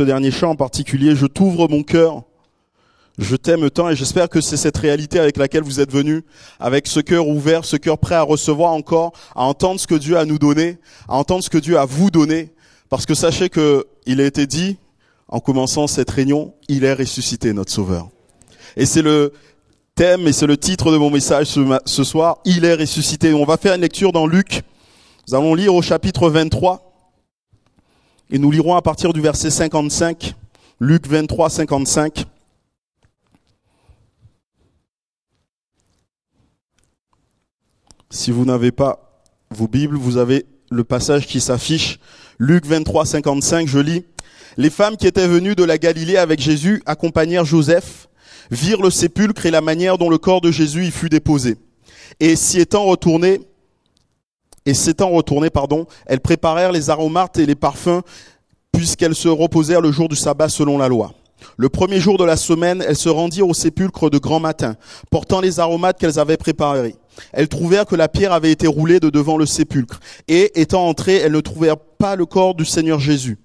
ce dernier chant en particulier, je t'ouvre mon cœur, je t'aime tant et j'espère que c'est cette réalité avec laquelle vous êtes venus, avec ce cœur ouvert, ce cœur prêt à recevoir encore, à entendre ce que Dieu a nous donné, à entendre ce que Dieu a vous donné, parce que sachez que il a été dit, en commençant cette réunion, il est ressuscité, notre Sauveur. Et c'est le thème et c'est le titre de mon message ce, soir, il est ressuscité. On va faire une lecture dans Luc. Nous allons lire au chapitre 23 et nous lirons à partir du verset 55. Luc 23, 55. Si vous n'avez pas vos Bibles, vous avez le passage qui s'affiche. Luc 23, 55, je lis. Les femmes qui étaient venues de la Galilée avec Jésus accompagnèrent Joseph, virent le sépulcre et la manière dont le corps de Jésus y fut déposé. Et s'y étant retournées, et s'étant retournées, pardon, elles préparèrent les aromates et les parfums, puisqu'elles se reposèrent le jour du sabbat selon la loi. Le premier jour de la semaine, elles se rendirent au sépulcre de grand matin, portant les aromates qu'elles avaient préparés. Elles trouvèrent que la pierre avait été roulée de devant le sépulcre, et étant entrées, elles ne trouvèrent pas le corps du Seigneur Jésus.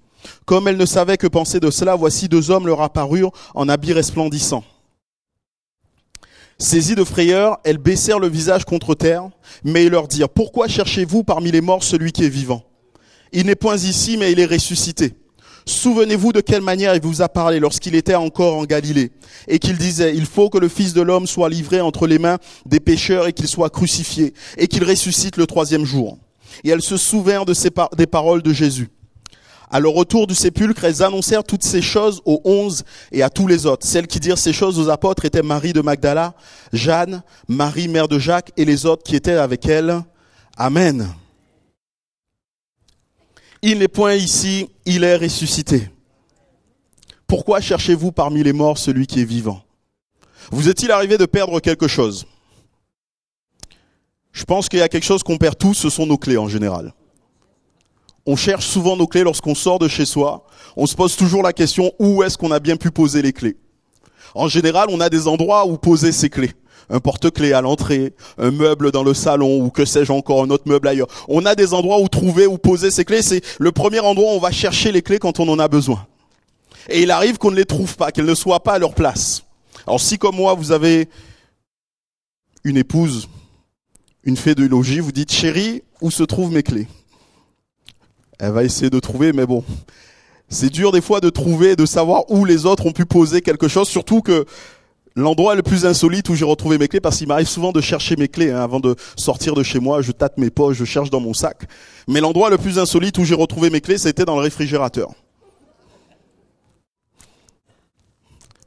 Comme elles ne savaient que penser de cela, voici deux hommes leur apparurent en habits resplendissants. Saisies de frayeur, elles baissèrent le visage contre terre, mais ils leur dirent, Pourquoi cherchez-vous parmi les morts celui qui est vivant? Il n'est point ici, mais il est ressuscité. Souvenez-vous de quelle manière il vous a parlé lorsqu'il était encore en Galilée, et qu'il disait, il faut que le Fils de l'homme soit livré entre les mains des pécheurs et qu'il soit crucifié, et qu'il ressuscite le troisième jour. Et elles se souvinrent des paroles de Jésus. À leur retour du sépulcre, elles annoncèrent toutes ces choses aux onze et à tous les autres. Celles qui dirent ces choses aux apôtres étaient Marie de Magdala, Jeanne, Marie, mère de Jacques, et les autres qui étaient avec elle. Amen. Il n'est point ici, il est ressuscité. Pourquoi cherchez-vous parmi les morts celui qui est vivant? Vous est-il arrivé de perdre quelque chose? Je pense qu'il y a quelque chose qu'on perd tous, ce sont nos clés en général. On cherche souvent nos clés lorsqu'on sort de chez soi. On se pose toujours la question où est-ce qu'on a bien pu poser les clés? En général, on a des endroits où poser ses clés un porte-clés à l'entrée, un meuble dans le salon ou que sais-je encore, un autre meuble ailleurs. On a des endroits où trouver, où poser ses clés. C'est le premier endroit où on va chercher les clés quand on en a besoin. Et il arrive qu'on ne les trouve pas, qu'elles ne soient pas à leur place. Alors si comme moi, vous avez une épouse, une fée de logis, vous dites, chérie, où se trouvent mes clés? Elle va essayer de trouver, mais bon, c'est dur des fois de trouver, de savoir où les autres ont pu poser quelque chose, surtout que L'endroit le plus insolite où j'ai retrouvé mes clés, parce qu'il m'arrive souvent de chercher mes clés hein, avant de sortir de chez moi, je tâte mes poches, je cherche dans mon sac. Mais l'endroit le plus insolite où j'ai retrouvé mes clés, c'était dans le réfrigérateur.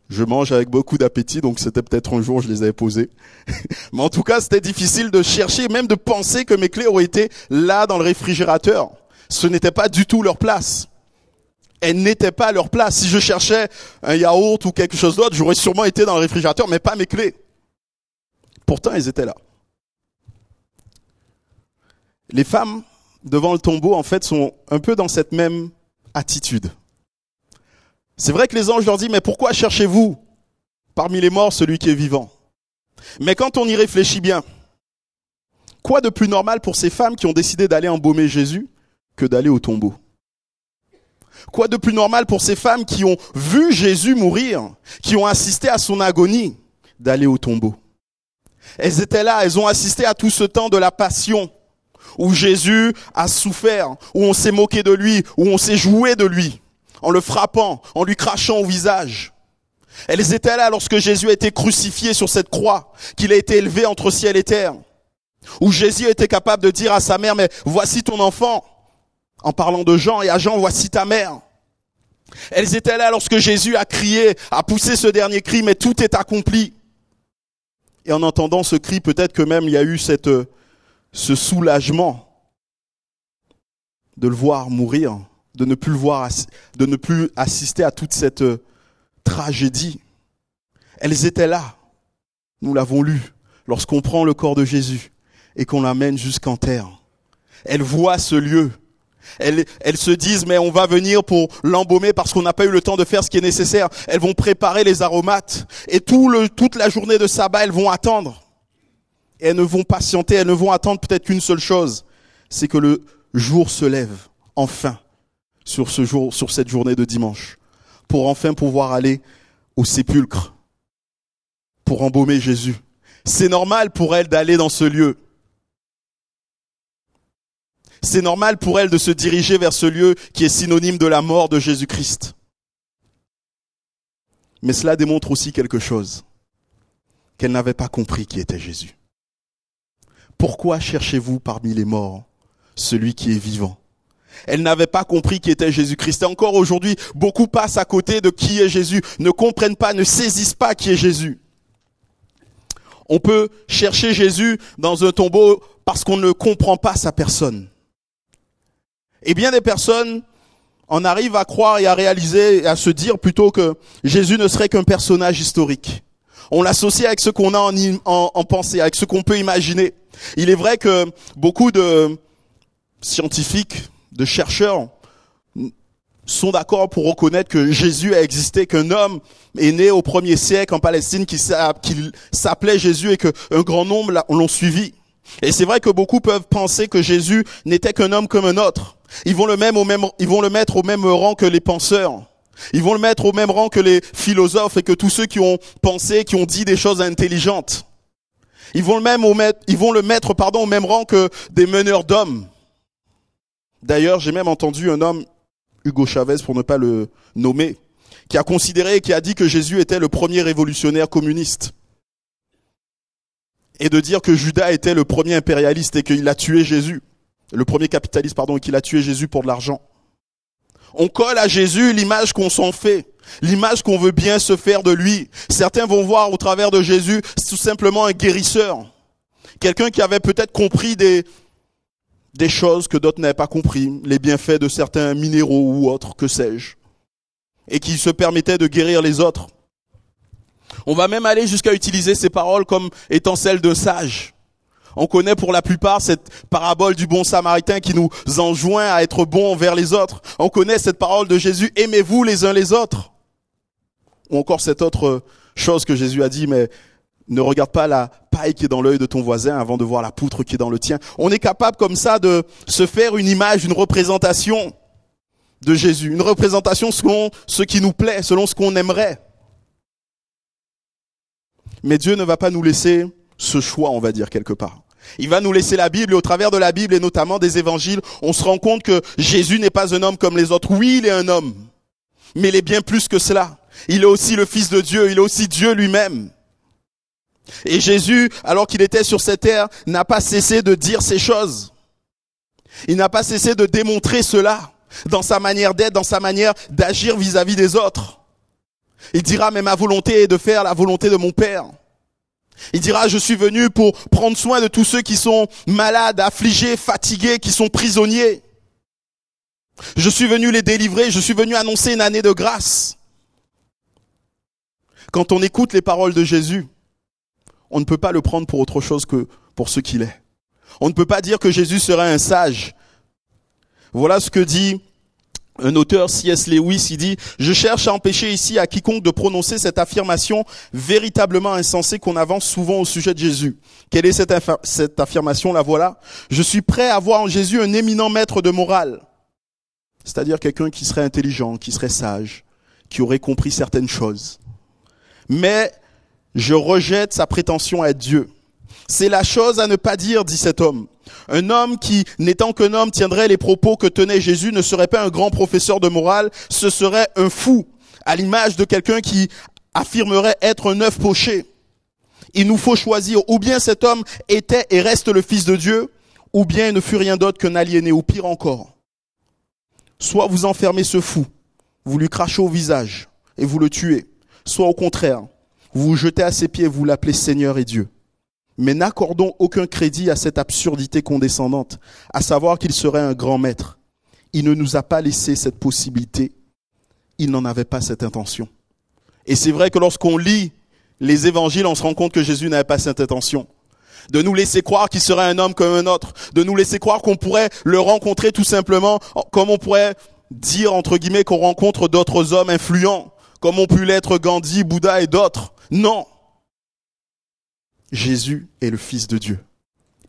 Je mange avec beaucoup d'appétit, donc c'était peut-être un jour où je les avais posées. Mais en tout cas, c'était difficile de chercher, même de penser que mes clés auraient été là dans le réfrigérateur. Ce n'était pas du tout leur place elles n'étaient pas leur place. Si je cherchais un yaourt ou quelque chose d'autre, j'aurais sûrement été dans le réfrigérateur, mais pas mes clés. Pourtant, elles étaient là. Les femmes devant le tombeau, en fait, sont un peu dans cette même attitude. C'est vrai que les anges leur disent, mais pourquoi cherchez-vous parmi les morts celui qui est vivant? Mais quand on y réfléchit bien, quoi de plus normal pour ces femmes qui ont décidé d'aller embaumer Jésus que d'aller au tombeau. Quoi de plus normal pour ces femmes qui ont vu Jésus mourir, qui ont assisté à son agonie, d'aller au tombeau? Elles étaient là, elles ont assisté à tout ce temps de la passion, où Jésus a souffert, où on s'est moqué de lui, où on s'est joué de lui, en le frappant, en lui crachant au visage. Elles étaient là lorsque Jésus a été crucifié sur cette croix, qu'il a été élevé entre ciel et terre, où Jésus était capable de dire à sa mère, mais voici ton enfant en parlant de Jean, et à Jean, voici ta mère. Elles étaient là lorsque Jésus a crié, a poussé ce dernier cri, mais tout est accompli. Et en entendant ce cri, peut-être que même il y a eu cette, ce soulagement de le voir mourir, de ne plus le voir, de ne plus assister à toute cette tragédie. Elles étaient là. Nous l'avons lu. Lorsqu'on prend le corps de Jésus et qu'on l'amène jusqu'en terre. Elles voient ce lieu elles, se disent, mais on va venir pour l'embaumer parce qu'on n'a pas eu le temps de faire ce qui est nécessaire. Elles vont préparer les aromates. Et toute la journée de sabbat, elles vont attendre. Elles ne vont patienter, elles ne vont attendre peut-être qu'une seule chose. C'est que le jour se lève, enfin, sur ce jour, sur cette journée de dimanche. pour enfin pouvoir aller au sépulcre, pour embaumer Jésus. C'est normal pour elle d'aller dans ce lieu. C'est normal pour elle de se diriger vers ce lieu qui est synonyme de la mort de Jésus-Christ. Mais cela démontre aussi quelque chose, qu'elle n'avait pas compris qui était Jésus. Pourquoi cherchez-vous parmi les morts celui qui est vivant? Elle n'avait pas compris qui était Jésus-Christ. Et encore aujourd'hui, beaucoup passent à côté de qui est Jésus, ne comprennent pas, ne saisissent pas qui est Jésus. On peut chercher Jésus dans un tombeau parce qu'on ne comprend pas sa personne. Et bien des personnes en arrivent à croire et à réaliser, à se dire plutôt que Jésus ne serait qu'un personnage historique. On l'associe avec ce qu'on a en, en, pensée, avec ce qu'on peut imaginer. Il est vrai que beaucoup de scientifiques, de chercheurs sont d'accord pour reconnaître que Jésus a existé, qu'un homme est né au premier siècle en Palestine qui s'appelait Jésus et qu'un grand nombre l'ont suivi. Et c'est vrai que beaucoup peuvent penser que Jésus n'était qu'un homme comme un autre. Ils vont le mettre au même rang que les penseurs. Ils vont le mettre au même rang que les philosophes et que tous ceux qui ont pensé, qui ont dit des choses intelligentes. Ils vont le mettre, ils vont au même rang que des meneurs d'hommes. D'ailleurs, j'ai même entendu un homme, Hugo Chavez pour ne pas le nommer, qui a considéré et qui a dit que Jésus était le premier révolutionnaire communiste. Et de dire que Judas était le premier impérialiste et qu'il a tué Jésus le premier capitaliste, pardon, qu'il a tué Jésus pour de l'argent. On colle à Jésus l'image qu'on s'en fait, l'image qu'on veut bien se faire de lui. Certains vont voir au travers de Jésus tout simplement un guérisseur, quelqu'un qui avait peut-être compris des, des choses que d'autres n'avaient pas compris, les bienfaits de certains minéraux ou autres, que sais-je, et qui se permettait de guérir les autres. On va même aller jusqu'à utiliser ces paroles comme étant celles d'un sage. On connaît pour la plupart cette parabole du bon samaritain qui nous enjoint à être bons envers les autres. On connaît cette parole de Jésus, aimez-vous les uns les autres. Ou encore cette autre chose que Jésus a dit, mais ne regarde pas la paille qui est dans l'œil de ton voisin avant de voir la poutre qui est dans le tien. On est capable comme ça de se faire une image, une représentation de Jésus, une représentation selon ce qui nous plaît, selon ce qu'on aimerait. Mais Dieu ne va pas nous laisser ce choix, on va dire, quelque part. Il va nous laisser la Bible et au travers de la Bible et notamment des évangiles, on se rend compte que Jésus n'est pas un homme comme les autres. Oui, il est un homme, mais il est bien plus que cela. Il est aussi le Fils de Dieu, il est aussi Dieu lui-même. Et Jésus, alors qu'il était sur cette terre, n'a pas cessé de dire ces choses. Il n'a pas cessé de démontrer cela dans sa manière d'être, dans sa manière d'agir vis-à-vis des autres. Il dira, mais ma volonté est de faire la volonté de mon Père. Il dira, je suis venu pour prendre soin de tous ceux qui sont malades, affligés, fatigués, qui sont prisonniers. Je suis venu les délivrer, je suis venu annoncer une année de grâce. Quand on écoute les paroles de Jésus, on ne peut pas le prendre pour autre chose que pour ce qu'il est. On ne peut pas dire que Jésus serait un sage. Voilà ce que dit un auteur, C.S. Lewis, il dit, je cherche à empêcher ici à quiconque de prononcer cette affirmation véritablement insensée qu'on avance souvent au sujet de Jésus. Quelle est cette, cette affirmation La voilà. Je suis prêt à voir en Jésus un éminent maître de morale. C'est-à-dire quelqu'un qui serait intelligent, qui serait sage, qui aurait compris certaines choses. Mais je rejette sa prétention à être Dieu. C'est la chose à ne pas dire, dit cet homme. Un homme qui, n'étant qu'un homme, tiendrait les propos que tenait Jésus ne serait pas un grand professeur de morale, ce serait un fou, à l'image de quelqu'un qui affirmerait être un œuf poché. Il nous faut choisir, ou bien cet homme était et reste le Fils de Dieu, ou bien il ne fut rien d'autre qu'un aliéné, ou pire encore. Soit vous enfermez ce fou, vous lui crachez au visage et vous le tuez, soit au contraire, vous vous jetez à ses pieds et vous l'appelez Seigneur et Dieu mais n'accordons aucun crédit à cette absurdité condescendante, à savoir qu'il serait un grand maître. Il ne nous a pas laissé cette possibilité. Il n'en avait pas cette intention. Et c'est vrai que lorsqu'on lit les évangiles, on se rend compte que Jésus n'avait pas cette intention. De nous laisser croire qu'il serait un homme comme un autre. De nous laisser croire qu'on pourrait le rencontrer tout simplement comme on pourrait dire, entre guillemets, qu'on rencontre d'autres hommes influents, comme ont pu l'être Gandhi, Bouddha et d'autres. Non. Jésus est le Fils de Dieu.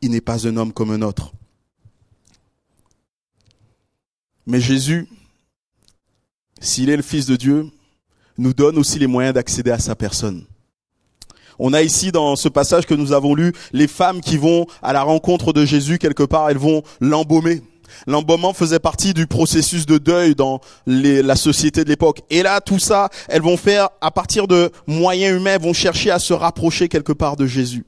Il n'est pas un homme comme un autre. Mais Jésus, s'il est le Fils de Dieu, nous donne aussi les moyens d'accéder à sa personne. On a ici dans ce passage que nous avons lu les femmes qui vont à la rencontre de Jésus quelque part, elles vont l'embaumer. L'embaumement faisait partie du processus de deuil dans la société de l'époque. Et là, tout ça, elles vont faire à partir de moyens humains, elles vont chercher à se rapprocher quelque part de Jésus.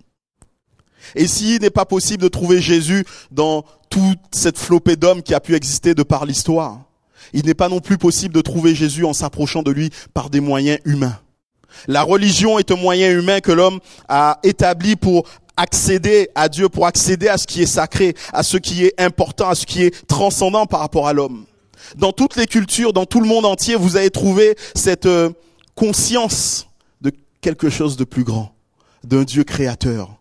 Et s'il n'est pas possible de trouver Jésus dans toute cette flopée d'hommes qui a pu exister de par l'histoire, il n'est pas non plus possible de trouver Jésus en s'approchant de lui par des moyens humains. La religion est un moyen humain que l'homme a établi pour accéder à Dieu, pour accéder à ce qui est sacré, à ce qui est important, à ce qui est transcendant par rapport à l'homme. Dans toutes les cultures, dans tout le monde entier, vous avez trouvé cette euh, conscience de quelque chose de plus grand, d'un Dieu créateur,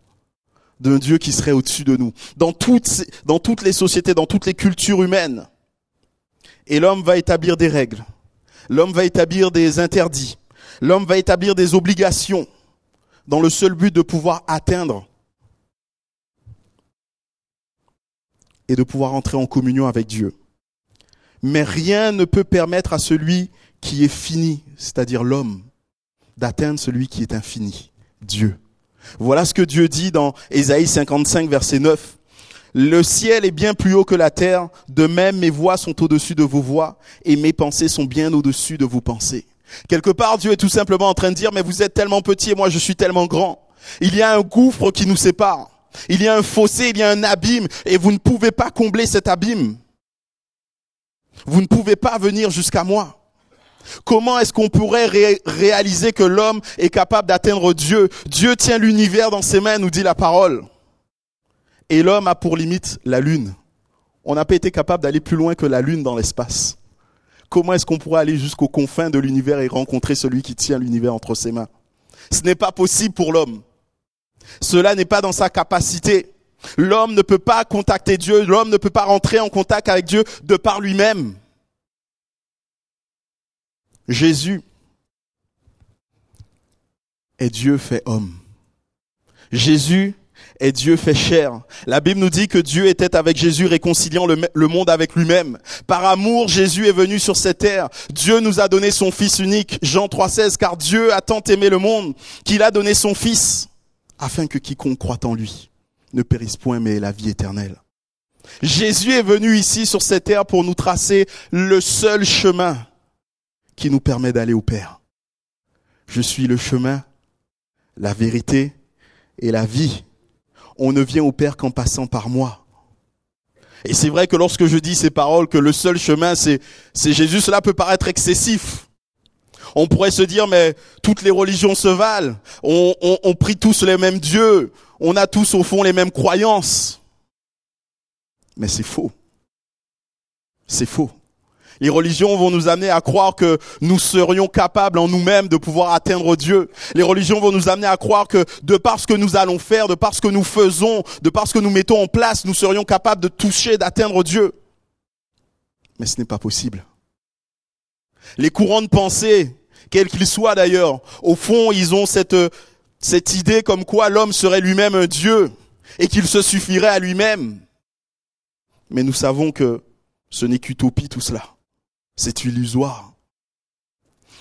d'un Dieu qui serait au-dessus de nous. Dans toutes, dans toutes les sociétés, dans toutes les cultures humaines. Et l'homme va établir des règles. L'homme va établir des interdits. L'homme va établir des obligations dans le seul but de pouvoir atteindre et de pouvoir entrer en communion avec Dieu. Mais rien ne peut permettre à celui qui est fini, c'est-à-dire l'homme, d'atteindre celui qui est infini, Dieu. Voilà ce que Dieu dit dans Ésaïe 55, verset 9. Le ciel est bien plus haut que la terre, de même mes voix sont au-dessus de vos voix, et mes pensées sont bien au-dessus de vos pensées. Quelque part, Dieu est tout simplement en train de dire, mais vous êtes tellement petit et moi je suis tellement grand. Il y a un gouffre qui nous sépare. Il y a un fossé, il y a un abîme, et vous ne pouvez pas combler cet abîme. Vous ne pouvez pas venir jusqu'à moi. Comment est-ce qu'on pourrait réaliser que l'homme est capable d'atteindre Dieu? Dieu tient l'univers dans ses mains, nous dit la parole. Et l'homme a pour limite la lune. On n'a pas été capable d'aller plus loin que la lune dans l'espace. Comment est-ce qu'on pourrait aller jusqu'aux confins de l'univers et rencontrer celui qui tient l'univers entre ses mains? Ce n'est pas possible pour l'homme. Cela n'est pas dans sa capacité. L'homme ne peut pas contacter Dieu, l'homme ne peut pas rentrer en contact avec Dieu de par lui-même. Jésus est Dieu fait homme. Jésus est Dieu fait chair. La Bible nous dit que Dieu était avec Jésus réconciliant le, monde avec lui-même. Par amour, Jésus est venu sur cette terre. Dieu nous a donné son Fils unique. Jean 3,16, car Dieu a tant aimé le monde qu'il a donné son Fils afin que quiconque croit en lui ne périsse point, mais ait la vie éternelle. Jésus est venu ici sur cette terre pour nous tracer le seul chemin qui nous permet d'aller au Père. Je suis le chemin, la vérité et la vie. On ne vient au Père qu'en passant par moi. Et c'est vrai que lorsque je dis ces paroles, que le seul chemin, c'est, Jésus, cela peut paraître excessif. On pourrait se dire, mais toutes les religions se valent. On, prie tous les mêmes dieux. On a tous au fond les mêmes croyances. Mais c'est faux. C'est faux. Les religions vont nous amener à croire que nous serions capables en nous-mêmes de pouvoir atteindre Dieu. Les religions vont nous amener à croire que de par ce que nous allons faire, de par ce que nous faisons, de par ce que nous mettons en place, nous serions capables de toucher, d'atteindre Dieu. Mais ce n'est pas possible. Les courants de pensée quels qu'ils soient d'ailleurs. Au fond, ils ont cette, cette idée comme quoi l'homme serait lui-même un Dieu et qu'il se suffirait à lui-même. Mais nous savons que ce n'est qu'utopie tout cela. C'est illusoire.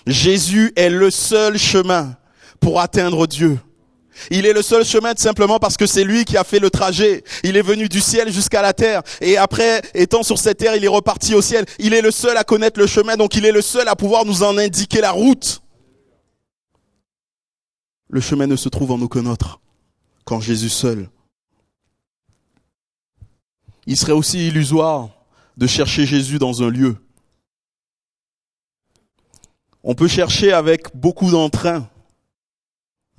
Jésus est le seul chemin pour atteindre Dieu. Il est le seul chemin tout simplement parce que c'est lui qui a fait le trajet. Il est venu du ciel jusqu'à la terre et après, étant sur cette terre, il est reparti au ciel. Il est le seul à connaître le chemin, donc il est le seul à pouvoir nous en indiquer la route. Le chemin ne se trouve en aucun autre qu'en Jésus seul. Il serait aussi illusoire de chercher Jésus dans un lieu. On peut chercher avec beaucoup d'entrain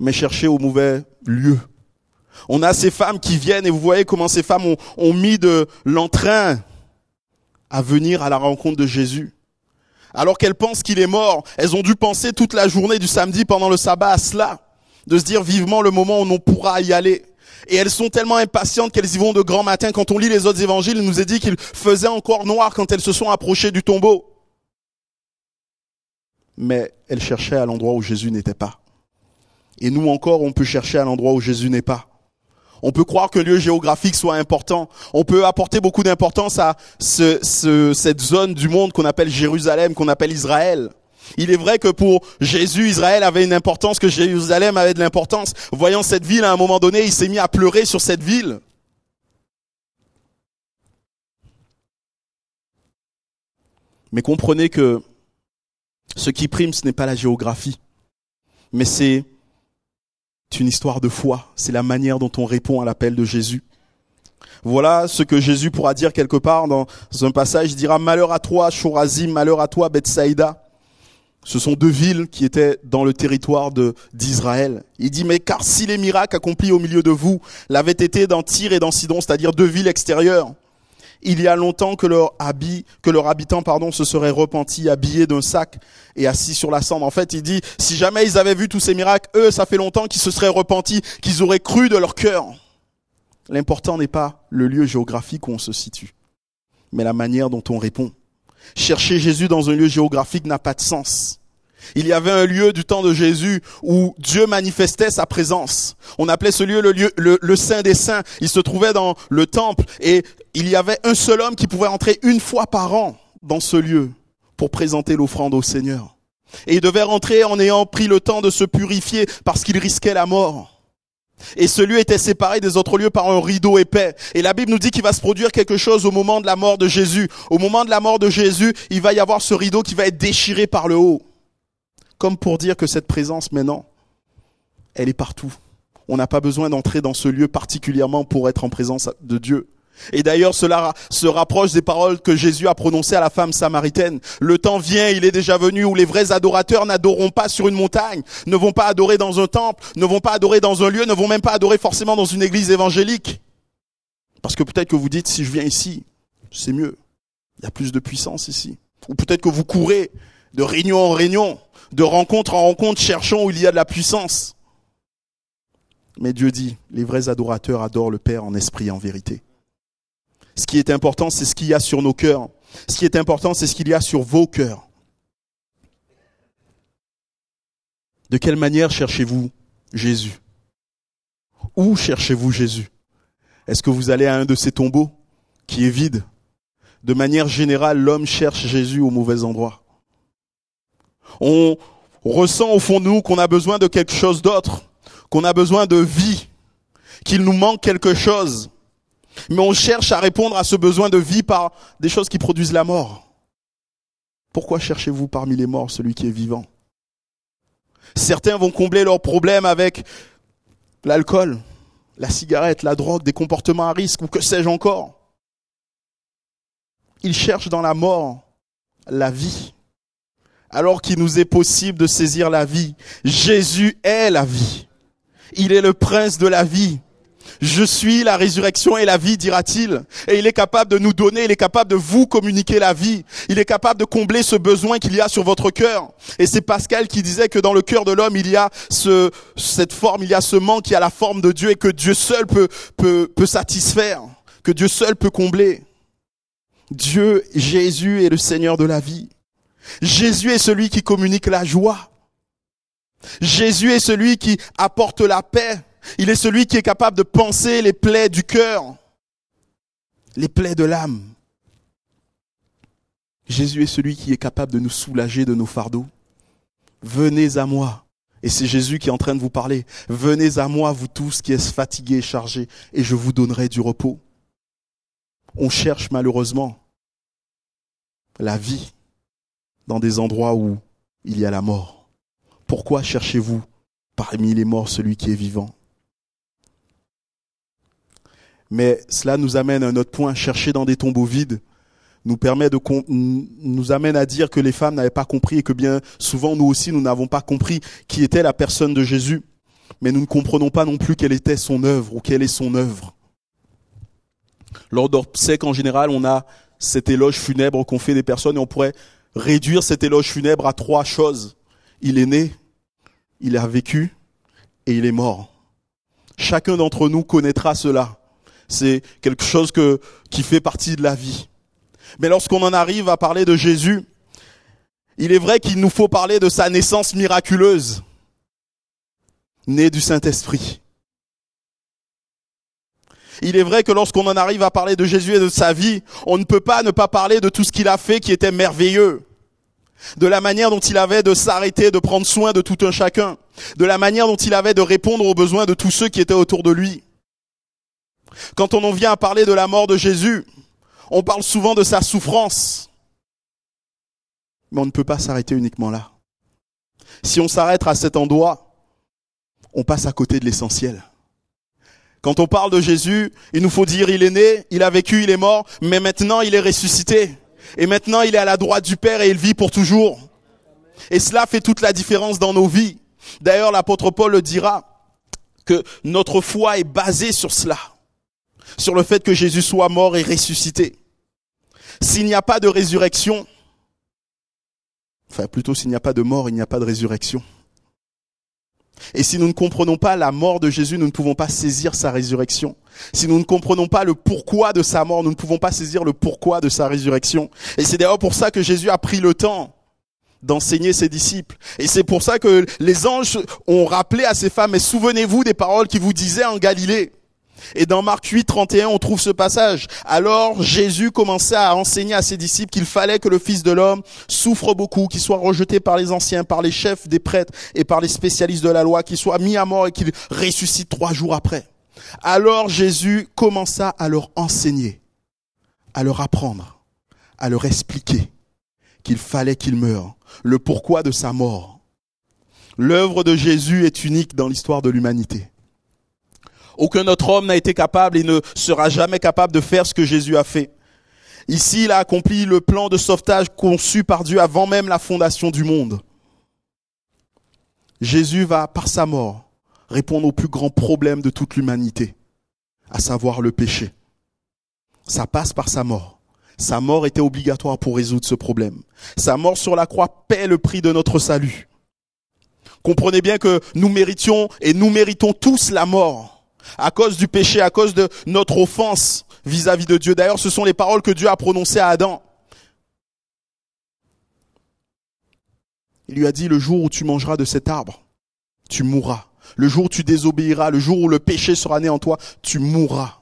mais chercher au mauvais lieu. On a ces femmes qui viennent et vous voyez comment ces femmes ont, mis de l'entrain à venir à la rencontre de Jésus. Alors qu'elles pensent qu'il est mort, elles ont dû penser toute la journée du samedi pendant le sabbat à cela, de se dire vivement le moment où on pourra y aller. Et elles sont tellement impatientes qu'elles y vont de grand matin. Quand on lit les autres évangiles, il nous est dit qu'il faisait encore noir quand elles se sont approchées du tombeau. Mais elles cherchaient à l'endroit où Jésus n'était pas. Et nous encore, on peut chercher à l'endroit où Jésus n'est pas. On peut croire que lieu géographique soit important. On peut apporter beaucoup d'importance à ce, cette zone du monde qu'on appelle Jérusalem, qu'on appelle Israël. Il est vrai que pour Jésus, Israël avait une importance, que Jérusalem avait de l'importance. Voyant cette ville, à un moment donné, il s'est mis à pleurer sur cette ville. Mais comprenez que ce qui prime, ce n'est pas la géographie, mais c'est une histoire de foi. C'est la manière dont on répond à l'appel de Jésus. Voilà ce que Jésus pourra dire quelque part dans un passage. Il dira malheur à toi, Chorazim, malheur à toi, Bethsaïda. Ce sont deux villes qui étaient dans le territoire d'Israël. Il dit, mais car si les miracles accomplis au milieu de vous l'avaient été dans Tyr et dans Sidon, c'est-à-dire deux villes extérieures, il y a longtemps que leur habit, habitant, pardon, se serait repenti, habillé d'un sac et assis sur la cendre. En fait, il dit, si jamais ils avaient vu tous ces miracles, eux, ça fait longtemps qu'ils se seraient repentis, qu'ils auraient cru de leur cœur. L'important n'est pas le lieu géographique où on se situe, mais la manière dont on répond. Chercher Jésus dans un lieu géographique n'a pas de sens. Il y avait un lieu du temps de Jésus où Dieu manifestait sa présence. On appelait ce lieu le lieu, le, Saint des Saints. Il se trouvait dans le temple et il y avait un seul homme qui pouvait entrer une fois par an dans ce lieu pour présenter l'offrande au Seigneur. Et il devait rentrer en ayant pris le temps de se purifier parce qu'il risquait la mort. Et ce lieu était séparé des autres lieux par un rideau épais. Et la Bible nous dit qu'il va se produire quelque chose au moment de la mort de Jésus. Au moment de la mort de Jésus, il va y avoir ce rideau qui va être déchiré par le haut. Comme pour dire que cette présence maintenant, elle est partout. On n'a pas besoin d'entrer dans ce lieu particulièrement pour être en présence de Dieu. Et d'ailleurs, cela se rapproche des paroles que Jésus a prononcées à la femme samaritaine. Le temps vient, il est déjà venu, où les vrais adorateurs n'adoreront pas sur une montagne, ne vont pas adorer dans un temple, ne vont pas adorer dans un lieu, ne vont même pas adorer forcément dans une église évangélique. Parce que peut-être que vous dites, si je viens ici, c'est mieux. Il y a plus de puissance ici. Ou peut-être que vous courez de réunion en réunion, de rencontre en rencontre, cherchant où il y a de la puissance. Mais Dieu dit, les vrais adorateurs adorent le Père en esprit et en vérité. Ce qui est important, c'est ce qu'il y a sur nos cœurs. Ce qui est important, c'est ce qu'il y a sur vos cœurs. De quelle manière cherchez-vous Jésus? Où cherchez-vous Jésus? Est-ce que vous allez à un de ces tombeaux qui est vide? De manière générale, l'homme cherche Jésus au mauvais endroit. On ressent au fond de nous qu'on a besoin de quelque chose d'autre, qu'on a besoin de vie, qu'il nous manque quelque chose. Mais on cherche à répondre à ce besoin de vie par des choses qui produisent la mort. Pourquoi cherchez-vous parmi les morts celui qui est vivant? Certains vont combler leurs problèmes avec l'alcool, la cigarette, la drogue, des comportements à risque ou que sais-je encore. Ils cherchent dans la mort la vie, alors qu'il nous est possible de saisir la vie. Jésus est la vie. Il est le prince de la vie. Je suis la résurrection et la vie, dira-t-il. Et il est capable de nous donner, il est capable de vous communiquer la vie. Il est capable de combler ce besoin qu'il y a sur votre cœur. Et c'est Pascal qui disait que dans le cœur de l'homme, il y a ce, cette forme, il y a ce manque qui a la forme de Dieu et que Dieu seul peut satisfaire, que Dieu seul peut combler. Dieu, Jésus est le Seigneur de la vie. Jésus est celui qui communique la joie. Jésus est celui qui apporte la paix. Il est celui qui est capable de penser les plaies du cœur, les plaies de l'âme. Jésus est celui qui est capable de nous soulager de nos fardeaux. Venez à moi. Et c'est Jésus qui est en train de vous parler. Venez à moi, vous tous qui êtes fatigués et chargés, et je vous donnerai du repos. On cherche malheureusement la vie dans des endroits où il y a la mort. Pourquoi cherchez-vous parmi les morts celui qui est vivant? Mais cela nous amène à un autre point. Chercher dans des tombeaux vides nous permet de nous amène à dire que les femmes n'avaient pas compris et que bien souvent nous aussi nous n'avons pas compris qui était la personne de Jésus. Mais nous ne comprenons pas non plus quelle était son œuvre ou quelle est son œuvre. Lors d'obsèques en général, on a cet éloge funèbre qu'on fait des personnes et on pourrait réduire cet éloge funèbre à trois choses. Il est né, il a vécu et il est mort. Chacun d'entre nous connaîtra cela c'est quelque chose qui fait partie de la vie. Mais lorsqu'on en arrive à parler de Jésus, il est vrai qu'il nous faut parler de sa naissance miraculeuse, née du Saint-Esprit. Il est vrai que lorsqu'on en arrive à parler de Jésus et de sa vie, on ne peut pas ne pas parler de tout ce qu'il a fait qui était merveilleux. de la manière dont il avait de s'arrêter, de prendre soin de tout un chacun, de la manière dont il avait de répondre aux besoins de tous ceux qui étaient autour de lui. Quand on en vient à parler de la mort de Jésus, on parle souvent de sa souffrance. Mais on ne peut pas s'arrêter uniquement là. Si on s'arrête à cet endroit, on passe à côté de l'essentiel. Quand on parle de Jésus, il nous faut dire il est né, il a vécu, il est mort, mais maintenant il est ressuscité. Et maintenant il est à la droite du Père et il vit pour toujours. Et cela fait toute la différence dans nos vies. D'ailleurs, l'apôtre Paul le dira, que notre foi est basée sur cela sur le fait que Jésus soit mort et ressuscité. S'il n'y a pas de résurrection, enfin plutôt s'il n'y a pas de mort, il n'y a pas de résurrection. Et si nous ne comprenons pas la mort de Jésus, nous ne pouvons pas saisir sa résurrection. Si nous ne comprenons pas le pourquoi de sa mort, nous ne pouvons pas saisir le pourquoi de sa résurrection. Et c'est d'ailleurs pour ça que Jésus a pris le temps d'enseigner ses disciples. Et c'est pour ça que les anges ont rappelé à ces femmes, mais souvenez-vous des paroles qu'il vous disait en Galilée. Et dans Marc 8, 31, on trouve ce passage. Alors Jésus commençait à enseigner à ses disciples qu'il fallait que le Fils de l'homme souffre beaucoup, qu'il soit rejeté par les anciens, par les chefs des prêtres et par les spécialistes de la loi, qu'il soit mis à mort et qu'il ressuscite trois jours après. Alors Jésus commença à leur enseigner, à leur apprendre, à leur expliquer qu'il fallait qu'il meure, le pourquoi de sa mort. L'œuvre de Jésus est unique dans l'histoire de l'humanité. Aucun autre homme n'a été capable et ne sera jamais capable de faire ce que Jésus a fait. Ici, il a accompli le plan de sauvetage conçu par Dieu avant même la fondation du monde. Jésus va, par sa mort, répondre au plus grand problème de toute l'humanité, à savoir le péché. Ça passe par sa mort. Sa mort était obligatoire pour résoudre ce problème. Sa mort sur la croix paie le prix de notre salut. Comprenez bien que nous méritions et nous méritons tous la mort à cause du péché, à cause de notre offense vis-à-vis de Dieu. D'ailleurs, ce sont les paroles que Dieu a prononcées à Adam. Il lui a dit, le jour où tu mangeras de cet arbre, tu mourras. Le jour où tu désobéiras, le jour où le péché sera né en toi, tu mourras.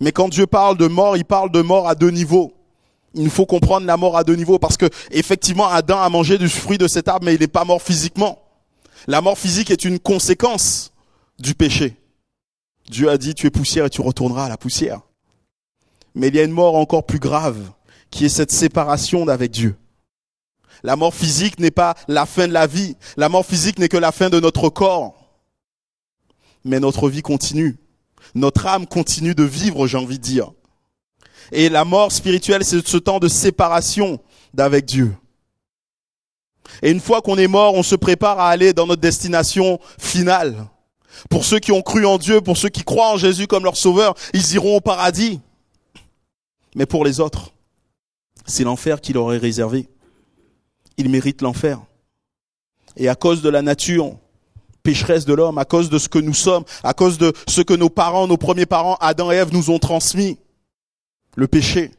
Mais quand Dieu parle de mort, il parle de mort à deux niveaux. Il nous faut comprendre la mort à deux niveaux parce que effectivement Adam a mangé du fruit de cet arbre mais il n'est pas mort physiquement. La mort physique est une conséquence du péché. Dieu a dit, tu es poussière et tu retourneras à la poussière. Mais il y a une mort encore plus grave, qui est cette séparation d'avec Dieu. La mort physique n'est pas la fin de la vie. La mort physique n'est que la fin de notre corps. Mais notre vie continue. Notre âme continue de vivre, j'ai envie de dire. Et la mort spirituelle, c'est ce temps de séparation d'avec Dieu. Et une fois qu'on est mort, on se prépare à aller dans notre destination finale. Pour ceux qui ont cru en Dieu, pour ceux qui croient en Jésus comme leur sauveur, ils iront au paradis. Mais pour les autres, c'est l'enfer qui leur est réservé. Ils méritent l'enfer. Et à cause de la nature pécheresse de l'homme, à cause de ce que nous sommes, à cause de ce que nos parents, nos premiers parents, Adam et Ève, nous ont transmis, le péché.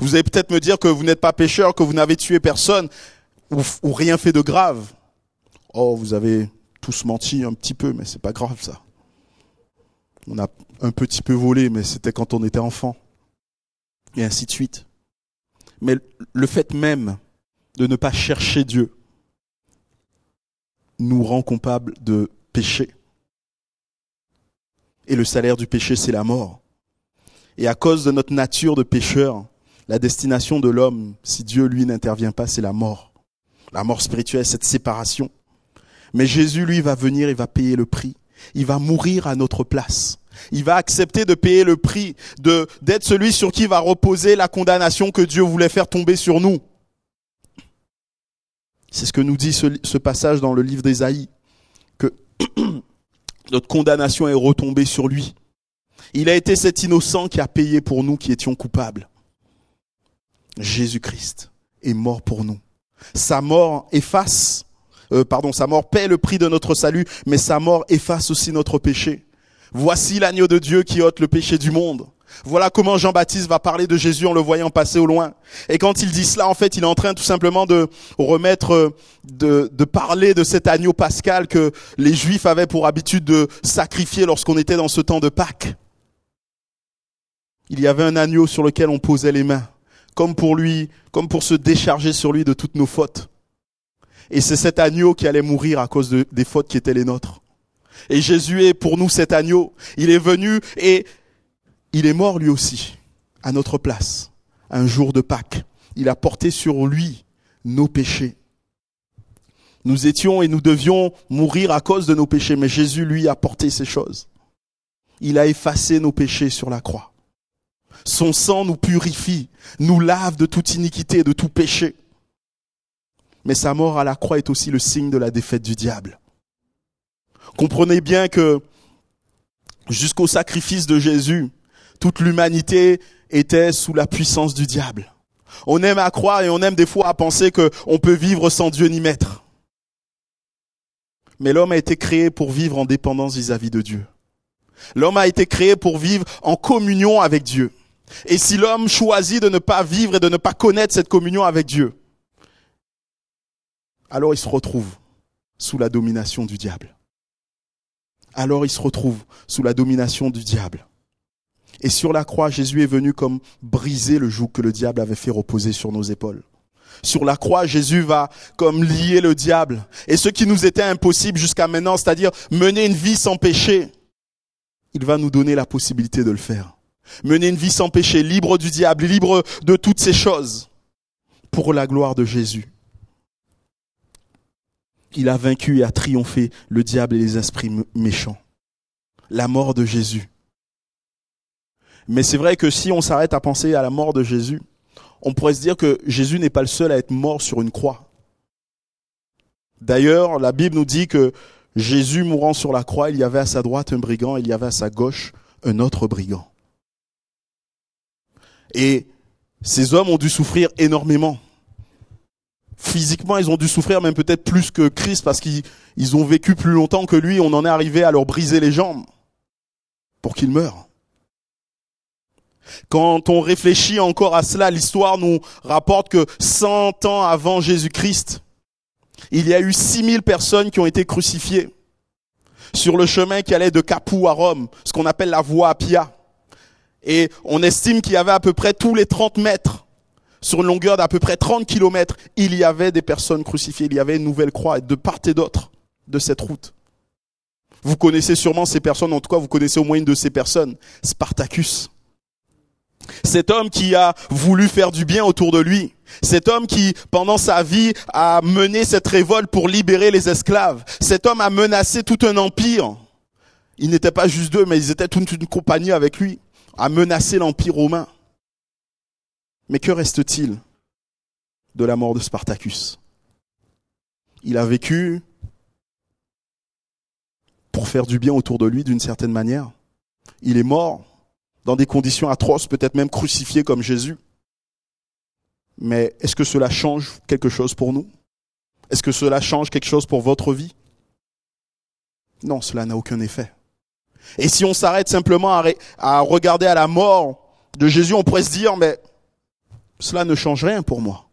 Vous allez peut-être me dire que vous n'êtes pas pécheur, que vous n'avez tué personne ou, ou rien fait de grave. Oh, vous avez tous menti un petit peu, mais c'est pas grave ça. On a un petit peu volé, mais c'était quand on était enfant. Et ainsi de suite. Mais le fait même de ne pas chercher Dieu nous rend coupables de péché. Et le salaire du péché, c'est la mort. Et à cause de notre nature de pécheur, la destination de l'homme, si Dieu lui n'intervient pas, c'est la mort. La mort spirituelle, cette séparation. Mais Jésus, lui, va venir, il va payer le prix. Il va mourir à notre place. Il va accepter de payer le prix de, d'être celui sur qui va reposer la condamnation que Dieu voulait faire tomber sur nous. C'est ce que nous dit ce, ce passage dans le livre d'Ésaïe, que notre condamnation est retombée sur lui. Il a été cet innocent qui a payé pour nous qui étions coupables. Jésus-Christ est mort pour nous. Sa mort efface euh, pardon, sa mort paie le prix de notre salut, mais sa mort efface aussi notre péché. Voici l'agneau de Dieu qui ôte le péché du monde. Voilà comment Jean-Baptiste va parler de Jésus en le voyant passer au loin. Et quand il dit cela, en fait, il est en train tout simplement de remettre, euh, de, de parler de cet agneau pascal que les Juifs avaient pour habitude de sacrifier lorsqu'on était dans ce temps de Pâques. Il y avait un agneau sur lequel on posait les mains comme pour lui, comme pour se décharger sur lui de toutes nos fautes. Et c'est cet agneau qui allait mourir à cause des fautes qui étaient les nôtres. Et Jésus est pour nous cet agneau. Il est venu et il est mort lui aussi, à notre place, un jour de Pâques. Il a porté sur lui nos péchés. Nous étions et nous devions mourir à cause de nos péchés, mais Jésus, lui, a porté ces choses. Il a effacé nos péchés sur la croix. Son sang nous purifie, nous lave de toute iniquité de tout péché. Mais sa mort à la croix est aussi le signe de la défaite du diable. Comprenez bien que jusqu'au sacrifice de Jésus, toute l'humanité était sous la puissance du diable. On aime à croire et on aime des fois à penser qu'on peut vivre sans Dieu ni maître. Mais l'homme a été créé pour vivre en dépendance vis-à-vis de Dieu. L'homme a été créé pour vivre en communion avec Dieu. Et si l'homme choisit de ne pas vivre et de ne pas connaître cette communion avec Dieu, alors il se retrouve sous la domination du diable. Alors il se retrouve sous la domination du diable. Et sur la croix, Jésus est venu comme briser le joug que le diable avait fait reposer sur nos épaules. Sur la croix, Jésus va comme lier le diable. Et ce qui nous était impossible jusqu'à maintenant, c'est-à-dire mener une vie sans péché, il va nous donner la possibilité de le faire. Mener une vie sans péché, libre du diable, libre de toutes ces choses, pour la gloire de Jésus. Il a vaincu et a triomphé le diable et les esprits méchants. La mort de Jésus. Mais c'est vrai que si on s'arrête à penser à la mort de Jésus, on pourrait se dire que Jésus n'est pas le seul à être mort sur une croix. D'ailleurs, la Bible nous dit que Jésus mourant sur la croix, il y avait à sa droite un brigand, il y avait à sa gauche un autre brigand. Et ces hommes ont dû souffrir énormément. Physiquement, ils ont dû souffrir même peut-être plus que Christ parce qu'ils ont vécu plus longtemps que lui. On en est arrivé à leur briser les jambes pour qu'ils meurent. Quand on réfléchit encore à cela, l'histoire nous rapporte que 100 ans avant Jésus-Christ, il y a eu 6000 personnes qui ont été crucifiées sur le chemin qui allait de Capoue à Rome, ce qu'on appelle la voie Appia. Et on estime qu'il y avait à peu près tous les 30 mètres, sur une longueur d'à peu près 30 kilomètres, il y avait des personnes crucifiées, il y avait une nouvelle croix de part et d'autre de cette route. Vous connaissez sûrement ces personnes, en tout cas vous connaissez au moins une de ces personnes, Spartacus. Cet homme qui a voulu faire du bien autour de lui. Cet homme qui, pendant sa vie, a mené cette révolte pour libérer les esclaves. Cet homme a menacé tout un empire. Il n'était pas juste deux, mais ils étaient toute une compagnie avec lui. A menacé l'empire romain. Mais que reste-t-il de la mort de Spartacus? Il a vécu pour faire du bien autour de lui d'une certaine manière. Il est mort dans des conditions atroces, peut-être même crucifié comme Jésus. Mais est-ce que cela change quelque chose pour nous? Est-ce que cela change quelque chose pour votre vie? Non, cela n'a aucun effet. Et si on s'arrête simplement à, regarder à la mort de Jésus, on pourrait se dire, mais cela ne change rien pour moi.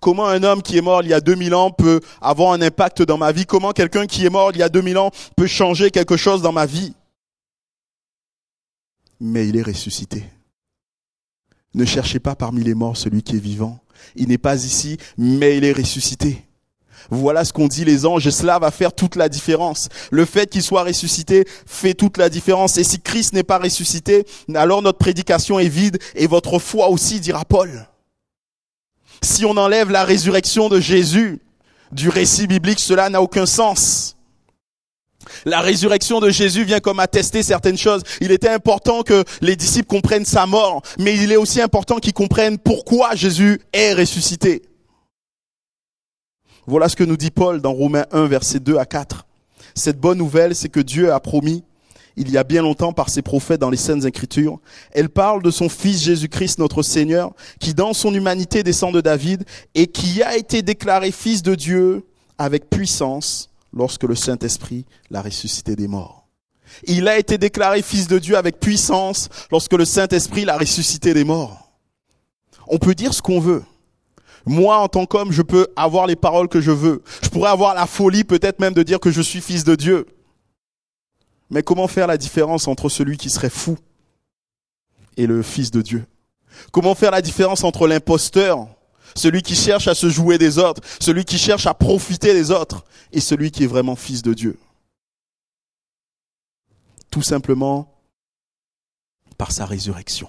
Comment un homme qui est mort il y a 2000 ans peut avoir un impact dans ma vie? Comment quelqu'un qui est mort il y a 2000 ans peut changer quelque chose dans ma vie? Mais il est ressuscité. Ne cherchez pas parmi les morts celui qui est vivant. Il n'est pas ici, mais il est ressuscité. Voilà ce qu'ont dit les anges, cela va faire toute la différence. Le fait qu'il soit ressuscité fait toute la différence. Et si Christ n'est pas ressuscité, alors notre prédication est vide, et votre foi aussi, dira Paul. Si on enlève la résurrection de Jésus du récit biblique, cela n'a aucun sens. La résurrection de Jésus vient comme attester certaines choses. Il était important que les disciples comprennent sa mort, mais il est aussi important qu'ils comprennent pourquoi Jésus est ressuscité. Voilà ce que nous dit Paul dans Romains 1, versets 2 à 4. Cette bonne nouvelle, c'est que Dieu a promis, il y a bien longtemps par ses prophètes dans les Saintes Écritures, elle parle de son Fils Jésus-Christ notre Seigneur, qui dans son humanité descend de David et qui a été déclaré Fils de Dieu avec puissance lorsque le Saint-Esprit l'a ressuscité des morts. Il a été déclaré fils de Dieu avec puissance lorsque le Saint-Esprit l'a ressuscité des morts. On peut dire ce qu'on veut. Moi, en tant qu'homme, je peux avoir les paroles que je veux. Je pourrais avoir la folie peut-être même de dire que je suis fils de Dieu. Mais comment faire la différence entre celui qui serait fou et le fils de Dieu? Comment faire la différence entre l'imposteur, celui qui cherche à se jouer des autres, celui qui cherche à profiter des autres, et celui qui est vraiment fils de Dieu? Tout simplement par sa résurrection.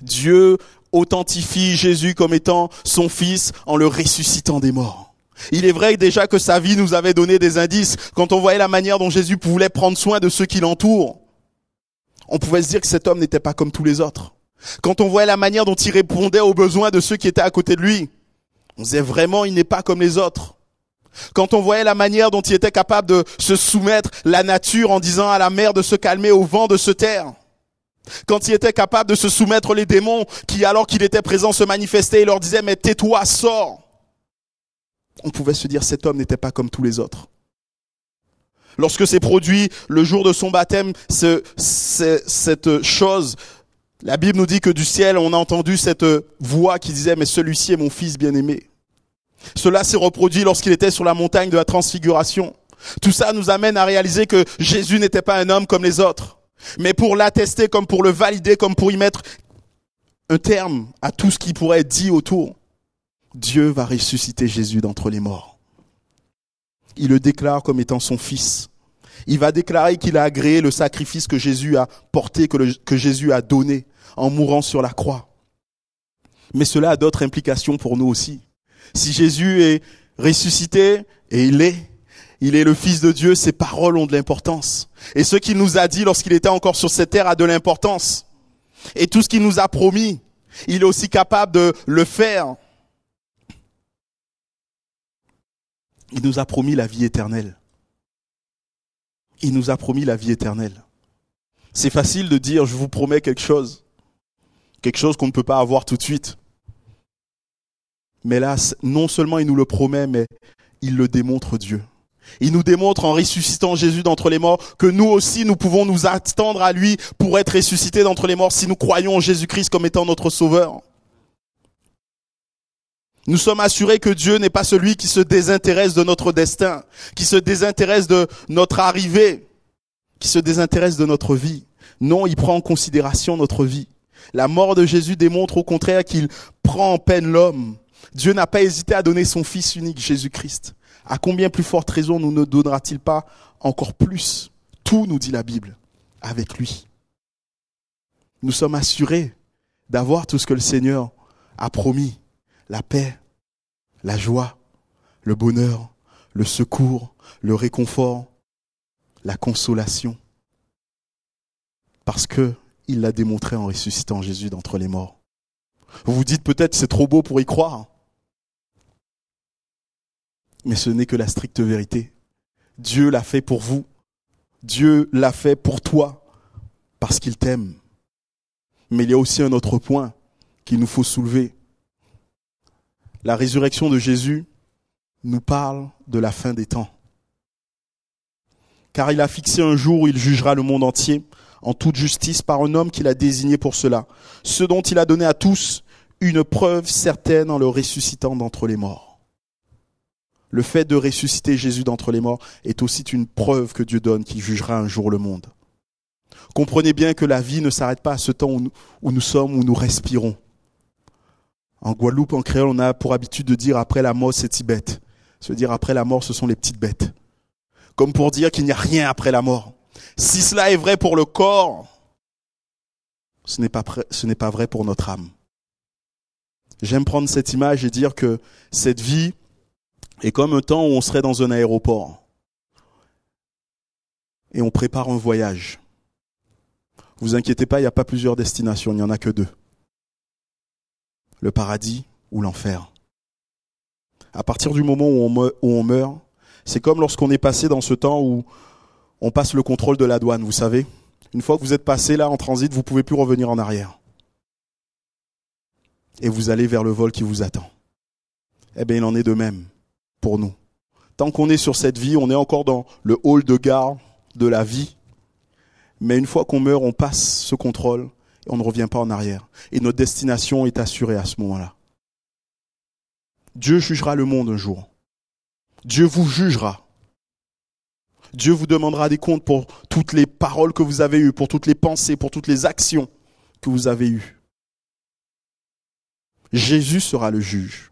Dieu authentifie Jésus comme étant son fils en le ressuscitant des morts. Il est vrai déjà que sa vie nous avait donné des indices. Quand on voyait la manière dont Jésus voulait prendre soin de ceux qui l'entourent, on pouvait se dire que cet homme n'était pas comme tous les autres. Quand on voyait la manière dont il répondait aux besoins de ceux qui étaient à côté de lui, on disait vraiment il n'est pas comme les autres. Quand on voyait la manière dont il était capable de se soumettre la nature en disant à la mer de se calmer, au vent de se taire, quand il était capable de se soumettre les démons qui, alors qu'il était présent, se manifestaient et leur disaient, mais tais-toi, sors. On pouvait se dire, cet homme n'était pas comme tous les autres. Lorsque s'est produit le jour de son baptême, ce, cette chose, la Bible nous dit que du ciel, on a entendu cette voix qui disait, mais celui-ci est mon fils bien-aimé. Cela s'est reproduit lorsqu'il était sur la montagne de la transfiguration. Tout ça nous amène à réaliser que Jésus n'était pas un homme comme les autres. Mais pour l'attester, comme pour le valider, comme pour y mettre un terme à tout ce qui pourrait être dit autour, Dieu va ressusciter Jésus d'entre les morts. Il le déclare comme étant son fils. Il va déclarer qu'il a agréé le sacrifice que Jésus a porté, que, que Jésus a donné en mourant sur la croix. Mais cela a d'autres implications pour nous aussi. Si Jésus est ressuscité, et il est, il est le Fils de Dieu, ses paroles ont de l'importance. Et ce qu'il nous a dit lorsqu'il était encore sur cette terre a de l'importance. Et tout ce qu'il nous a promis, il est aussi capable de le faire. Il nous a promis la vie éternelle. Il nous a promis la vie éternelle. C'est facile de dire je vous promets quelque chose. Quelque chose qu'on ne peut pas avoir tout de suite. Mais là, non seulement il nous le promet, mais il le démontre Dieu. Il nous démontre en ressuscitant Jésus d'entre les morts que nous aussi nous pouvons nous attendre à lui pour être ressuscités d'entre les morts si nous croyons en Jésus-Christ comme étant notre sauveur. Nous sommes assurés que Dieu n'est pas celui qui se désintéresse de notre destin, qui se désintéresse de notre arrivée, qui se désintéresse de notre vie. Non, il prend en considération notre vie. La mort de Jésus démontre au contraire qu'il prend en peine l'homme. Dieu n'a pas hésité à donner son Fils unique, Jésus-Christ à combien plus forte raison nous ne donnera-t-il pas encore plus Tout, nous dit la Bible, avec lui. Nous sommes assurés d'avoir tout ce que le Seigneur a promis. La paix, la joie, le bonheur, le secours, le réconfort, la consolation. Parce que il l'a démontré en ressuscitant Jésus d'entre les morts. Vous vous dites peut-être c'est trop beau pour y croire. Mais ce n'est que la stricte vérité. Dieu l'a fait pour vous. Dieu l'a fait pour toi parce qu'il t'aime. Mais il y a aussi un autre point qu'il nous faut soulever. La résurrection de Jésus nous parle de la fin des temps. Car il a fixé un jour où il jugera le monde entier en toute justice par un homme qu'il a désigné pour cela, ce dont il a donné à tous une preuve certaine en le ressuscitant d'entre les morts. Le fait de ressusciter Jésus d'entre les morts est aussi une preuve que Dieu donne qui jugera un jour le monde. Comprenez bien que la vie ne s'arrête pas à ce temps où nous, sommes, où nous respirons. En Guadeloupe, en créole, on a pour habitude de dire après la mort, c'est Tibet. Se dire après la mort, ce sont les petites bêtes. Comme pour dire qu'il n'y a rien après la mort. Si cela est vrai pour le corps, ce n'est pas, ce n'est pas vrai pour notre âme. J'aime prendre cette image et dire que cette vie et comme un temps où on serait dans un aéroport et on prépare un voyage. Vous inquiétez pas, il n'y a pas plusieurs destinations, il n'y en a que deux. Le paradis ou l'enfer. À partir du moment où on meurt, c'est comme lorsqu'on est passé dans ce temps où on passe le contrôle de la douane, vous savez. Une fois que vous êtes passé là en transit, vous pouvez plus revenir en arrière. Et vous allez vers le vol qui vous attend. Eh bien, il en est de même pour nous. Tant qu'on est sur cette vie, on est encore dans le hall de gare de la vie. Mais une fois qu'on meurt, on passe ce contrôle et on ne revient pas en arrière. Et notre destination est assurée à ce moment-là. Dieu jugera le monde un jour. Dieu vous jugera. Dieu vous demandera des comptes pour toutes les paroles que vous avez eues, pour toutes les pensées, pour toutes les actions que vous avez eues. Jésus sera le juge.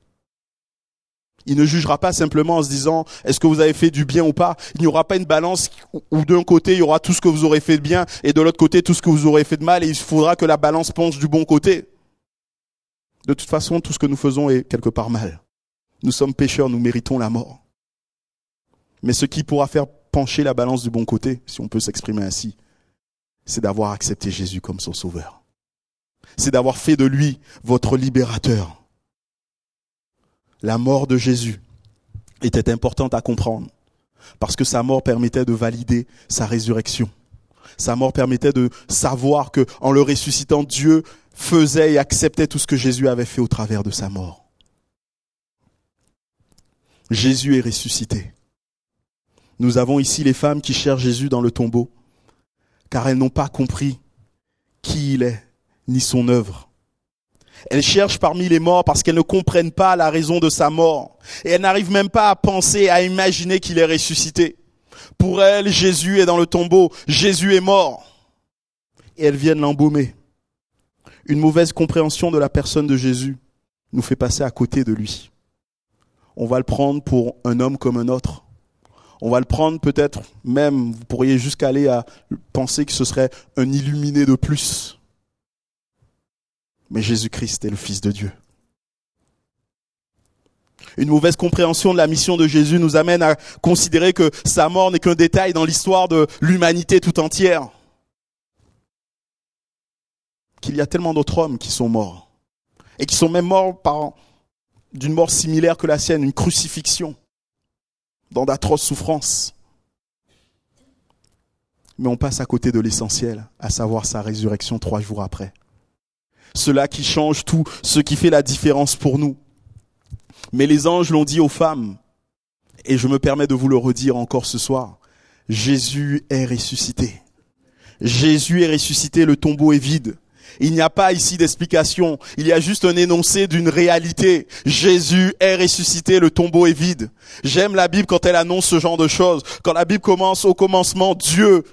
Il ne jugera pas simplement en se disant est-ce que vous avez fait du bien ou pas. Il n'y aura pas une balance où d'un côté il y aura tout ce que vous aurez fait de bien et de l'autre côté tout ce que vous aurez fait de mal et il faudra que la balance penche du bon côté. De toute façon, tout ce que nous faisons est quelque part mal. Nous sommes pécheurs, nous méritons la mort. Mais ce qui pourra faire pencher la balance du bon côté, si on peut s'exprimer ainsi, c'est d'avoir accepté Jésus comme son sauveur. C'est d'avoir fait de lui votre libérateur. La mort de Jésus était importante à comprendre parce que sa mort permettait de valider sa résurrection. Sa mort permettait de savoir que, en le ressuscitant, Dieu faisait et acceptait tout ce que Jésus avait fait au travers de sa mort. Jésus est ressuscité. Nous avons ici les femmes qui cherchent Jésus dans le tombeau, car elles n'ont pas compris qui il est, ni son œuvre. Elles cherchent parmi les morts parce qu'elles ne comprennent pas la raison de sa mort. Et elles n'arrivent même pas à penser, à imaginer qu'il est ressuscité. Pour elles, Jésus est dans le tombeau. Jésus est mort. Et elles viennent l'embaumer. Une mauvaise compréhension de la personne de Jésus nous fait passer à côté de lui. On va le prendre pour un homme comme un autre. On va le prendre peut-être même, vous pourriez jusqu'aller à penser que ce serait un illuminé de plus. Mais Jésus-Christ est le Fils de Dieu. Une mauvaise compréhension de la mission de Jésus nous amène à considérer que sa mort n'est qu'un détail dans l'histoire de l'humanité tout entière. Qu'il y a tellement d'autres hommes qui sont morts. Et qui sont même morts par d'une mort similaire que la sienne, une crucifixion dans d'atroces souffrances. Mais on passe à côté de l'essentiel, à savoir sa résurrection trois jours après. Cela qui change tout, ce qui fait la différence pour nous. Mais les anges l'ont dit aux femmes, et je me permets de vous le redire encore ce soir, Jésus est ressuscité. Jésus est ressuscité, le tombeau est vide. Il n'y a pas ici d'explication. Il y a juste un énoncé d'une réalité. Jésus est ressuscité, le tombeau est vide. J'aime la Bible quand elle annonce ce genre de choses. Quand la Bible commence au commencement, Dieu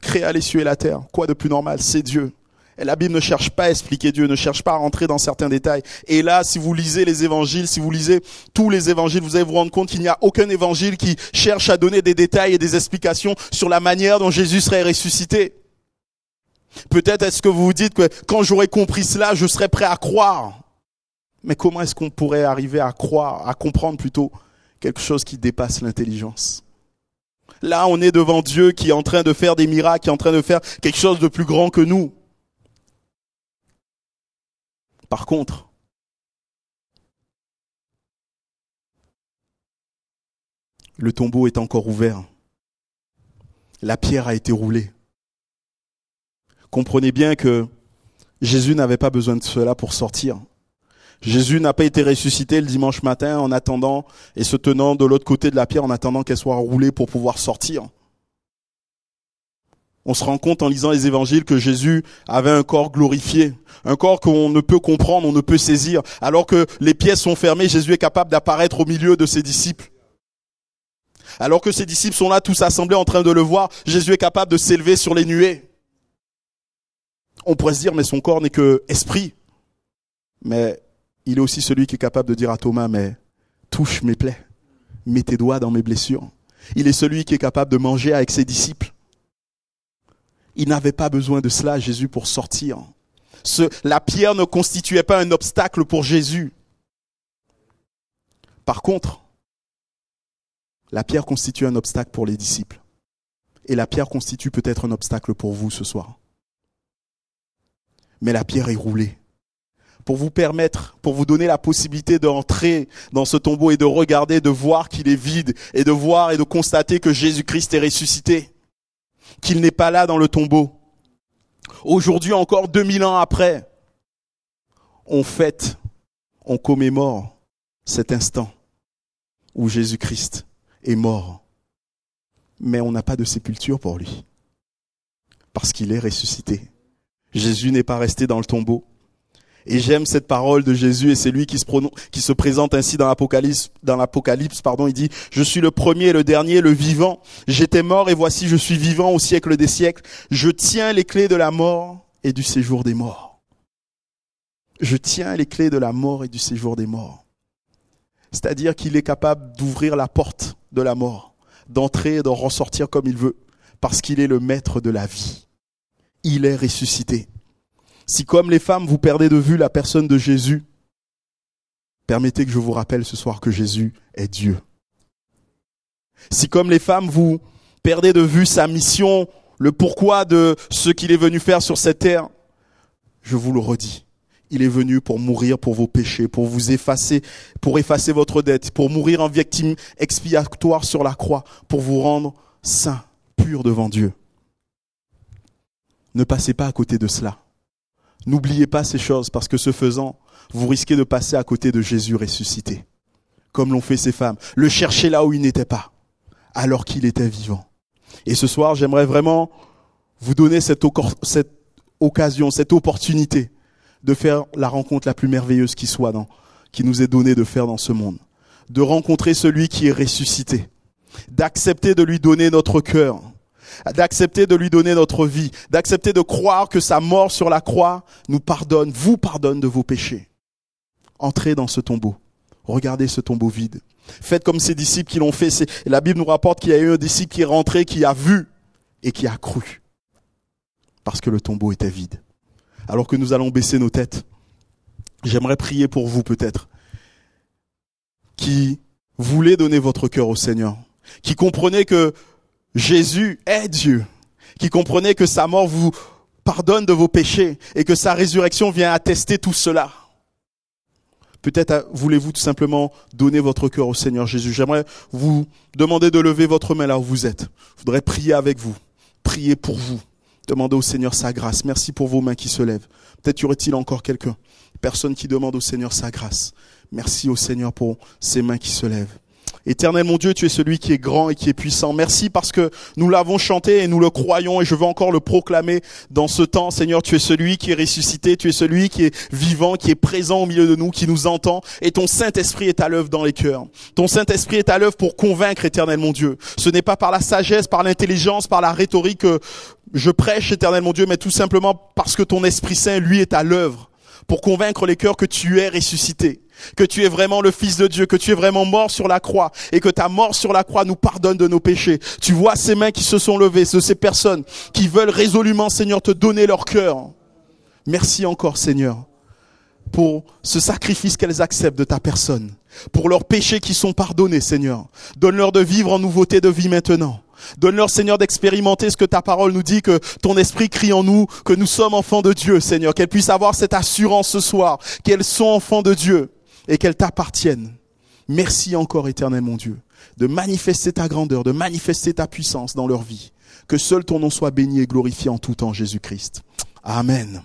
créa les cieux et la terre. Quoi de plus normal? C'est Dieu. La Bible ne cherche pas à expliquer Dieu, ne cherche pas à rentrer dans certains détails. Et là, si vous lisez les évangiles, si vous lisez tous les évangiles, vous allez vous rendre compte qu'il n'y a aucun évangile qui cherche à donner des détails et des explications sur la manière dont Jésus serait ressuscité. Peut-être est-ce que vous vous dites que quand j'aurai compris cela, je serai prêt à croire. Mais comment est-ce qu'on pourrait arriver à croire, à comprendre plutôt quelque chose qui dépasse l'intelligence? Là, on est devant Dieu qui est en train de faire des miracles, qui est en train de faire quelque chose de plus grand que nous. Par contre, le tombeau est encore ouvert. La pierre a été roulée comprenez bien que Jésus n'avait pas besoin de cela pour sortir. Jésus n'a pas été ressuscité le dimanche matin en attendant et se tenant de l'autre côté de la pierre en attendant qu'elle soit roulée pour pouvoir sortir. On se rend compte en lisant les évangiles que Jésus avait un corps glorifié, un corps qu'on ne peut comprendre, on ne peut saisir. Alors que les pièces sont fermées, Jésus est capable d'apparaître au milieu de ses disciples. Alors que ses disciples sont là tous assemblés en train de le voir, Jésus est capable de s'élever sur les nuées on pourrait se dire, mais son corps n'est que esprit. Mais il est aussi celui qui est capable de dire à Thomas, mais touche mes plaies, mets tes doigts dans mes blessures. Il est celui qui est capable de manger avec ses disciples. Il n'avait pas besoin de cela, Jésus, pour sortir. La pierre ne constituait pas un obstacle pour Jésus. Par contre, la pierre constitue un obstacle pour les disciples. Et la pierre constitue peut-être un obstacle pour vous ce soir mais la pierre est roulée. Pour vous permettre, pour vous donner la possibilité d'entrer dans ce tombeau et de regarder, de voir qu'il est vide et de voir et de constater que Jésus-Christ est ressuscité. Qu'il n'est pas là dans le tombeau. Aujourd'hui encore, 2000 ans après, on fête, on commémore cet instant où Jésus-Christ est mort. Mais on n'a pas de sépulture pour lui. Parce qu'il est ressuscité. Jésus n'est pas resté dans le tombeau. Et j'aime cette parole de Jésus et c'est lui qui se, présente ainsi dans l'Apocalypse, pardon, il dit, je suis le premier, le dernier, le vivant. J'étais mort et voici je suis vivant au siècle des siècles. Je tiens les clés de la mort et du séjour des morts. Je tiens les clés de la mort et du séjour des morts. C'est-à-dire qu'il est capable d'ouvrir la porte de la mort, d'entrer et d'en ressortir comme il veut, parce qu'il est le maître de la vie. Il est ressuscité. Si comme les femmes, vous perdez de vue la personne de Jésus, permettez que je vous rappelle ce soir que Jésus est Dieu. Si comme les femmes, vous perdez de vue sa mission, le pourquoi de ce qu'il est venu faire sur cette terre, je vous le redis. Il est venu pour mourir pour vos péchés, pour vous effacer, pour effacer votre dette, pour mourir en victime expiatoire sur la croix, pour vous rendre saint, pur devant Dieu. Ne passez pas à côté de cela. N'oubliez pas ces choses parce que ce faisant, vous risquez de passer à côté de Jésus ressuscité, comme l'ont fait ces femmes. Le chercher là où il n'était pas, alors qu'il était vivant. Et ce soir, j'aimerais vraiment vous donner cette, occasion, cette opportunité de faire la rencontre la plus merveilleuse qui soit dans, qui nous est donnée de faire dans ce monde. De rencontrer celui qui est ressuscité. D'accepter de lui donner notre cœur. D'accepter de lui donner notre vie. D'accepter de croire que sa mort sur la croix nous pardonne, vous pardonne de vos péchés. Entrez dans ce tombeau. Regardez ce tombeau vide. Faites comme ces disciples qui l'ont fait. La Bible nous rapporte qu'il y a eu un disciple qui est rentré, qui a vu et qui a cru. Parce que le tombeau était vide. Alors que nous allons baisser nos têtes, j'aimerais prier pour vous peut-être, qui voulez donner votre cœur au Seigneur, qui comprenez que Jésus est Dieu, qui comprenez que sa mort vous pardonne de vos péchés et que sa résurrection vient attester tout cela. Peut-être voulez-vous tout simplement donner votre cœur au Seigneur Jésus. J'aimerais vous demander de lever votre main là où vous êtes. Je voudrais prier avec vous, prier pour vous, demander au Seigneur sa grâce. Merci pour vos mains qui se lèvent. Peut-être y aurait-il encore quelqu'un, personne qui demande au Seigneur sa grâce. Merci au Seigneur pour ces mains qui se lèvent. Éternel mon Dieu, tu es celui qui est grand et qui est puissant. Merci parce que nous l'avons chanté et nous le croyons et je veux encore le proclamer dans ce temps. Seigneur, tu es celui qui est ressuscité, tu es celui qui est vivant, qui est présent au milieu de nous, qui nous entend et ton Saint-Esprit est à l'œuvre dans les cœurs. Ton Saint-Esprit est à l'œuvre pour convaincre, éternel mon Dieu. Ce n'est pas par la sagesse, par l'intelligence, par la rhétorique que je prêche, éternel mon Dieu, mais tout simplement parce que ton Esprit Saint, lui, est à l'œuvre pour convaincre les cœurs que tu es ressuscité que tu es vraiment le Fils de Dieu, que tu es vraiment mort sur la croix et que ta mort sur la croix nous pardonne de nos péchés. Tu vois ces mains qui se sont levées, ces personnes qui veulent résolument, Seigneur, te donner leur cœur. Merci encore, Seigneur, pour ce sacrifice qu'elles acceptent de ta personne, pour leurs péchés qui sont pardonnés, Seigneur. Donne-leur de vivre en nouveauté de vie maintenant. Donne-leur, Seigneur, d'expérimenter ce que ta parole nous dit, que ton esprit crie en nous, que nous sommes enfants de Dieu, Seigneur, qu'elles puissent avoir cette assurance ce soir, qu'elles sont enfants de Dieu et qu'elles t'appartiennent. Merci encore, éternel mon Dieu, de manifester ta grandeur, de manifester ta puissance dans leur vie. Que seul ton nom soit béni et glorifié en tout temps, Jésus-Christ. Amen.